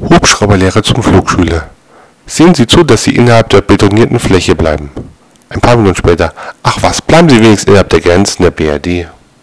Hubschrauberlehrer zum Flugschüler. Sehen Sie zu, dass Sie innerhalb der betonierten Fläche bleiben. Ein paar Minuten später. Ach was, bleiben Sie wenigstens innerhalb der Grenzen der BRD